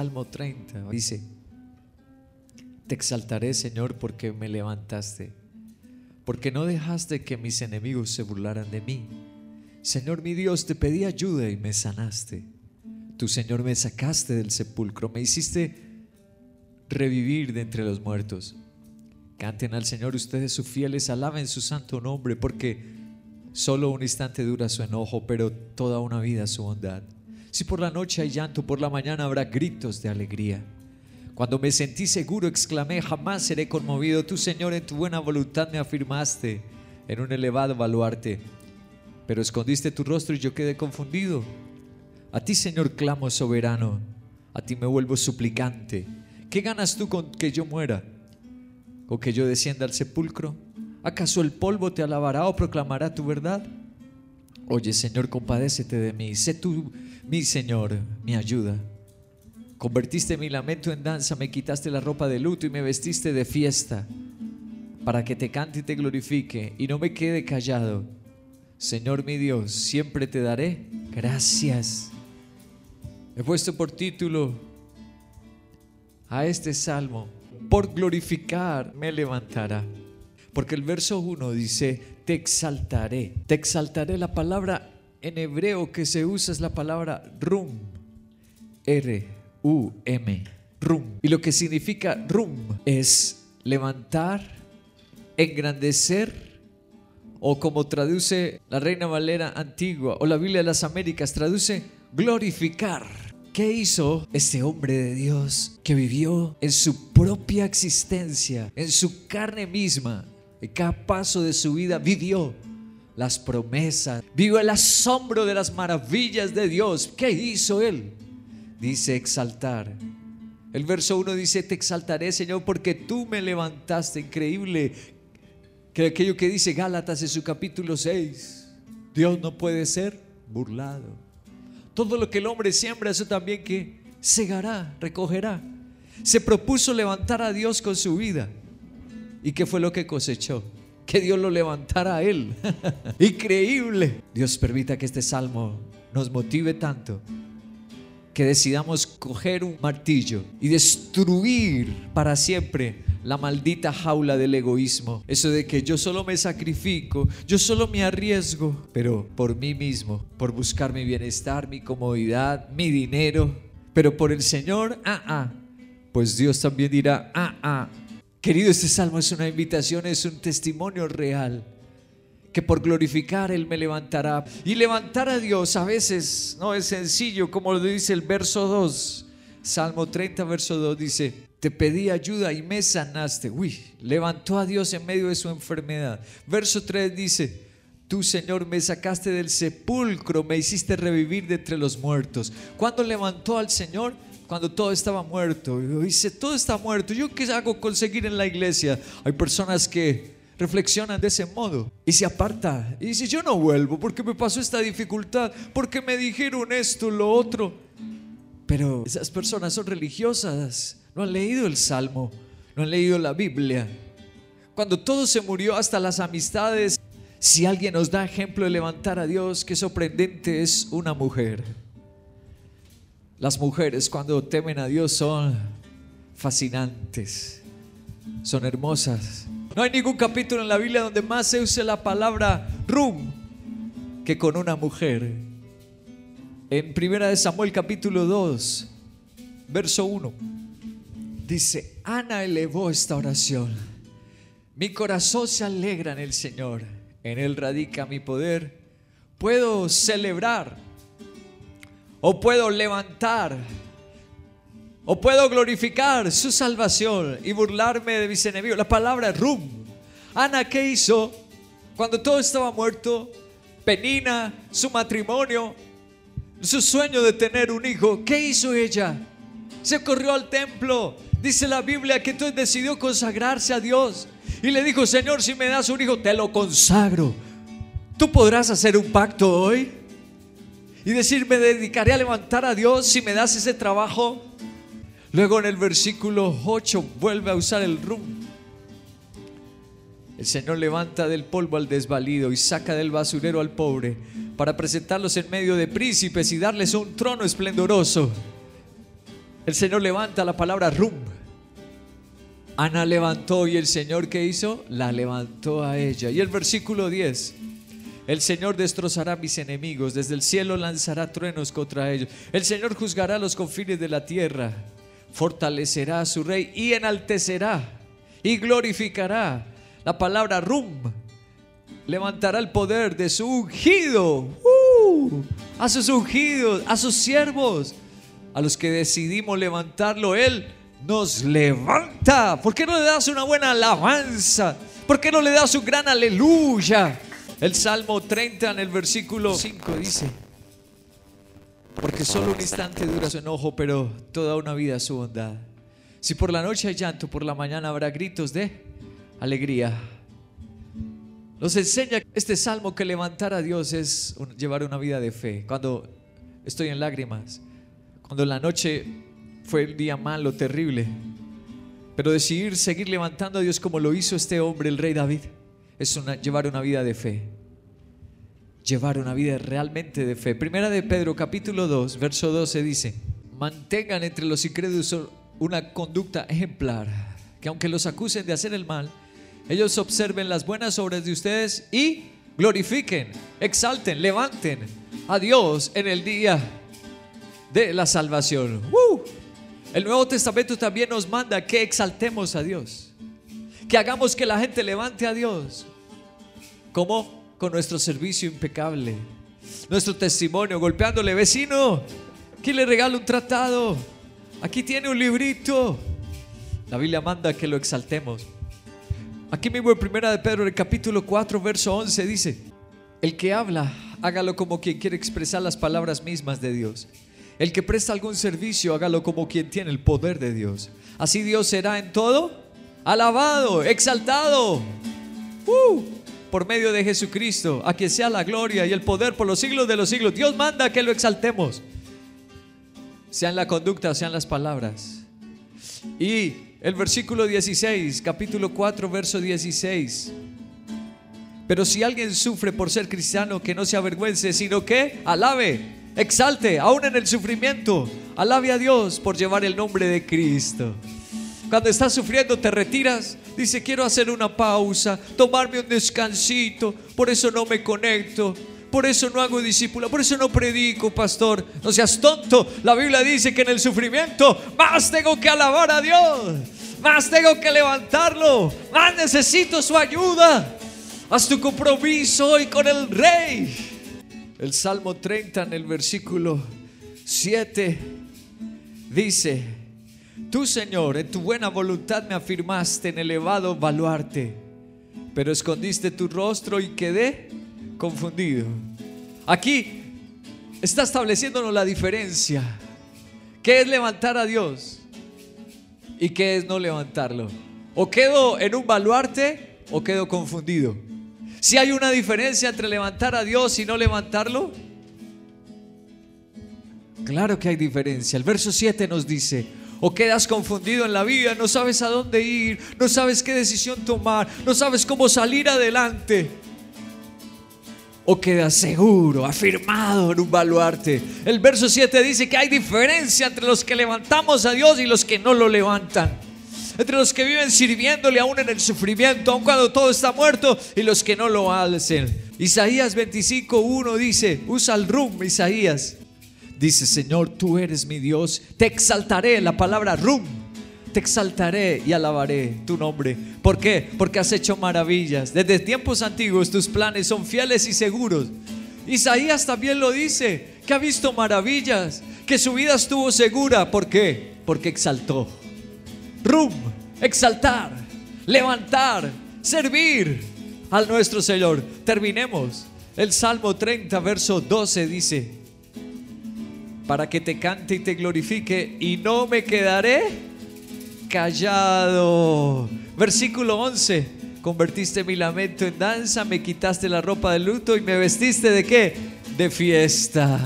Salmo 30 dice, Te exaltaré Señor porque me levantaste, porque no dejaste que mis enemigos se burlaran de mí. Señor mi Dios, te pedí ayuda y me sanaste. Tu Señor me sacaste del sepulcro, me hiciste revivir de entre los muertos. Canten al Señor ustedes sus fieles, alaben su santo nombre, porque solo un instante dura su enojo, pero toda una vida su bondad. Si por la noche hay llanto, por la mañana habrá gritos de alegría. Cuando me sentí seguro, exclamé, jamás seré conmovido. Tú, Señor, en tu buena voluntad me afirmaste en un elevado baluarte. Pero escondiste tu rostro y yo quedé confundido. A ti, Señor, clamo soberano. A ti me vuelvo suplicante. ¿Qué ganas tú con que yo muera? ¿Con que yo descienda al sepulcro? ¿Acaso el polvo te alabará o proclamará tu verdad? Oye, Señor, compadécete de mí. Sé tú mi Señor, mi ayuda. Convertiste mi lamento en danza, me quitaste la ropa de luto y me vestiste de fiesta, para que te cante y te glorifique y no me quede callado. Señor mi Dios, siempre te daré gracias. He puesto por título a este salmo, por glorificar me levantará. Porque el verso 1 dice, te exaltaré. Te exaltaré. La palabra en hebreo que se usa es la palabra rum. R-U-M. Rum. Y lo que significa rum es levantar, engrandecer, o como traduce la Reina Valera antigua o la Biblia de las Américas, traduce glorificar. ¿Qué hizo este hombre de Dios que vivió en su propia existencia, en su carne misma? En cada paso de su vida vivió las promesas, vivió el asombro de las maravillas de Dios. ¿Qué hizo él? Dice exaltar. El verso 1 dice, te exaltaré Señor porque tú me levantaste. Increíble que aquello que dice Gálatas en su capítulo 6, Dios no puede ser burlado. Todo lo que el hombre siembra, eso también que segará, recogerá. Se propuso levantar a Dios con su vida. ¿Y qué fue lo que cosechó? Que Dios lo levantara a él. Increíble. Dios permita que este salmo nos motive tanto que decidamos coger un martillo y destruir para siempre la maldita jaula del egoísmo. Eso de que yo solo me sacrifico, yo solo me arriesgo, pero por mí mismo, por buscar mi bienestar, mi comodidad, mi dinero. Pero por el Señor, ah, ah. Pues Dios también dirá, ah, ah. Querido, este salmo es una invitación, es un testimonio real. Que por glorificar Él me levantará. Y levantar a Dios a veces no es sencillo, como lo dice el verso 2. Salmo 30, verso 2 dice, te pedí ayuda y me sanaste. Uy, levantó a Dios en medio de su enfermedad. Verso 3 dice, tú Señor me sacaste del sepulcro, me hiciste revivir de entre los muertos. ¿Cuándo levantó al Señor? Cuando todo estaba muerto. Dice, todo está muerto. ¿Yo qué hago conseguir en la iglesia? Hay personas que reflexionan de ese modo y se aparta. Y dice, yo no vuelvo porque me pasó esta dificultad, porque me dijeron esto, lo otro. Pero esas personas son religiosas no han leído el Salmo, no han leído la Biblia. Cuando todo se murió, hasta las amistades, si alguien nos da ejemplo de levantar a Dios, qué sorprendente es una mujer. Las mujeres cuando temen a Dios son fascinantes, son hermosas. No hay ningún capítulo en la Biblia donde más se use la palabra rum que con una mujer. En primera de Samuel capítulo 2, verso 1. Dice, Ana elevó esta oración. Mi corazón se alegra en el Señor. En Él radica mi poder. Puedo celebrar o puedo levantar o puedo glorificar su salvación y burlarme de mis enemigos. La palabra rum. Ana, ¿qué hizo cuando todo estaba muerto? Penina, su matrimonio, su sueño de tener un hijo. ¿Qué hizo ella? se corrió al templo. Dice la Biblia que entonces decidió consagrarse a Dios. Y le dijo, Señor, si me das un hijo, te lo consagro. ¿Tú podrás hacer un pacto hoy? Y decir, me dedicaré a levantar a Dios si me das ese trabajo. Luego en el versículo 8 vuelve a usar el rum. El Señor levanta del polvo al desvalido y saca del basurero al pobre para presentarlos en medio de príncipes y darles un trono esplendoroso. El Señor levanta la palabra rum. Ana levantó y el Señor que hizo, la levantó a ella. Y el versículo 10. El Señor destrozará a mis enemigos, desde el cielo lanzará truenos contra ellos. El Señor juzgará los confines de la tierra, fortalecerá a su rey y enaltecerá y glorificará. La palabra rum levantará el poder de su ungido, uh, a sus ungidos, a sus siervos, a los que decidimos levantarlo. Él nos levanta. ¿Por qué no le das una buena alabanza? ¿Por qué no le das un gran aleluya? El Salmo 30 en el versículo 5 dice, porque solo un instante dura su enojo, pero toda una vida su bondad. Si por la noche hay llanto, por la mañana habrá gritos de alegría. Nos enseña este salmo que levantar a Dios es llevar una vida de fe. Cuando estoy en lágrimas, cuando la noche fue el día malo, terrible, pero decidir seguir levantando a Dios como lo hizo este hombre, el rey David, es llevar una vida de fe. Llevar una vida realmente de fe. Primera de Pedro capítulo 2, verso 12 dice, mantengan entre los incrédulos una conducta ejemplar, que aunque los acusen de hacer el mal, ellos observen las buenas obras de ustedes y glorifiquen, exalten, levanten a Dios en el día de la salvación. El Nuevo Testamento también nos manda que exaltemos a Dios, que hagamos que la gente levante a Dios. ¿Cómo? Con nuestro servicio impecable, nuestro testimonio, golpeándole, vecino, aquí le regalo un tratado, aquí tiene un librito. La Biblia manda que lo exaltemos. Aquí mismo en Primera de Pedro, el capítulo 4, verso 11, dice, el que habla, hágalo como quien quiere expresar las palabras mismas de Dios. El que presta algún servicio, hágalo como quien tiene el poder de Dios. Así Dios será en todo alabado, exaltado. Uh, por medio de Jesucristo, a quien sea la gloria y el poder por los siglos de los siglos. Dios manda que lo exaltemos, sean la conducta, sean las palabras. Y el versículo 16, capítulo 4, verso 16. Pero si alguien sufre por ser cristiano, que no se avergüence, sino que alabe exalte, aún en el sufrimiento, alabe a Dios por llevar el nombre de Cristo. Cuando estás sufriendo te retiras, dice quiero hacer una pausa, tomarme un descansito, por eso no me conecto, por eso no hago discípula, por eso no predico, pastor. No seas tonto. La Biblia dice que en el sufrimiento más tengo que alabar a Dios, más tengo que levantarlo, más necesito su ayuda. Haz tu compromiso hoy con el Rey. El Salmo 30 en el versículo 7 dice, tú Señor, en tu buena voluntad me afirmaste en elevado baluarte, pero escondiste tu rostro y quedé confundido. Aquí está estableciéndonos la diferencia. ¿Qué es levantar a Dios? ¿Y qué es no levantarlo? O quedo en un baluarte o quedo confundido. Si hay una diferencia entre levantar a Dios y no levantarlo, claro que hay diferencia. El verso 7 nos dice, o quedas confundido en la vida, no sabes a dónde ir, no sabes qué decisión tomar, no sabes cómo salir adelante. O quedas seguro, afirmado en un baluarte. El verso 7 dice que hay diferencia entre los que levantamos a Dios y los que no lo levantan entre los que viven sirviéndole aún en el sufrimiento, aun cuando todo está muerto, y los que no lo hacen. Isaías 25.1 dice, usa el rum, Isaías. Dice, Señor, tú eres mi Dios, te exaltaré, la palabra rum, te exaltaré y alabaré tu nombre. ¿Por qué? Porque has hecho maravillas. Desde tiempos antiguos tus planes son fieles y seguros. Isaías también lo dice, que ha visto maravillas, que su vida estuvo segura. ¿Por qué? Porque exaltó rum, exaltar, levantar, servir al nuestro Señor. Terminemos. El Salmo 30, verso 12 dice, para que te cante y te glorifique y no me quedaré callado. Versículo 11. Convertiste mi lamento en danza, me quitaste la ropa de luto y me vestiste de qué? De fiesta.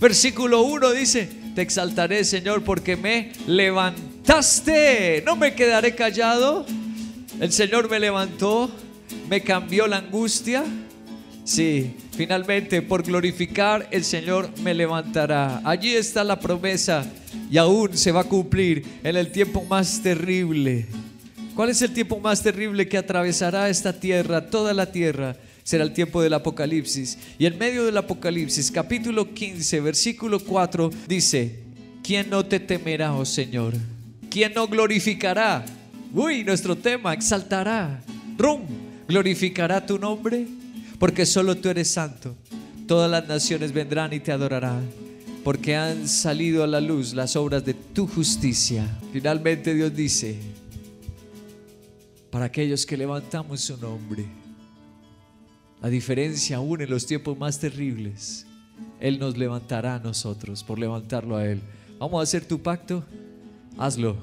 Versículo 1 dice, te exaltaré Señor porque me levantaste. No me quedaré callado. El Señor me levantó, me cambió la angustia. Sí, Finalmente, por glorificar, el Señor me levantará. Allí está la promesa y aún se va a cumplir en el tiempo más terrible. ¿Cuál es el tiempo más terrible que atravesará esta tierra, toda la tierra? Será el tiempo del Apocalipsis. Y en medio del Apocalipsis, capítulo 15, versículo 4, dice, ¿quién no te temerá, oh Señor? ¿Quién no glorificará? Uy, nuestro tema, exaltará. Rum, glorificará tu nombre porque solo tú eres santo. Todas las naciones vendrán y te adorarán, porque han salido a la luz las obras de tu justicia. Finalmente Dios dice, para aquellos que levantamos su nombre, la diferencia aún en los tiempos más terribles, Él nos levantará a nosotros por levantarlo a Él. Vamos a hacer tu pacto, hazlo.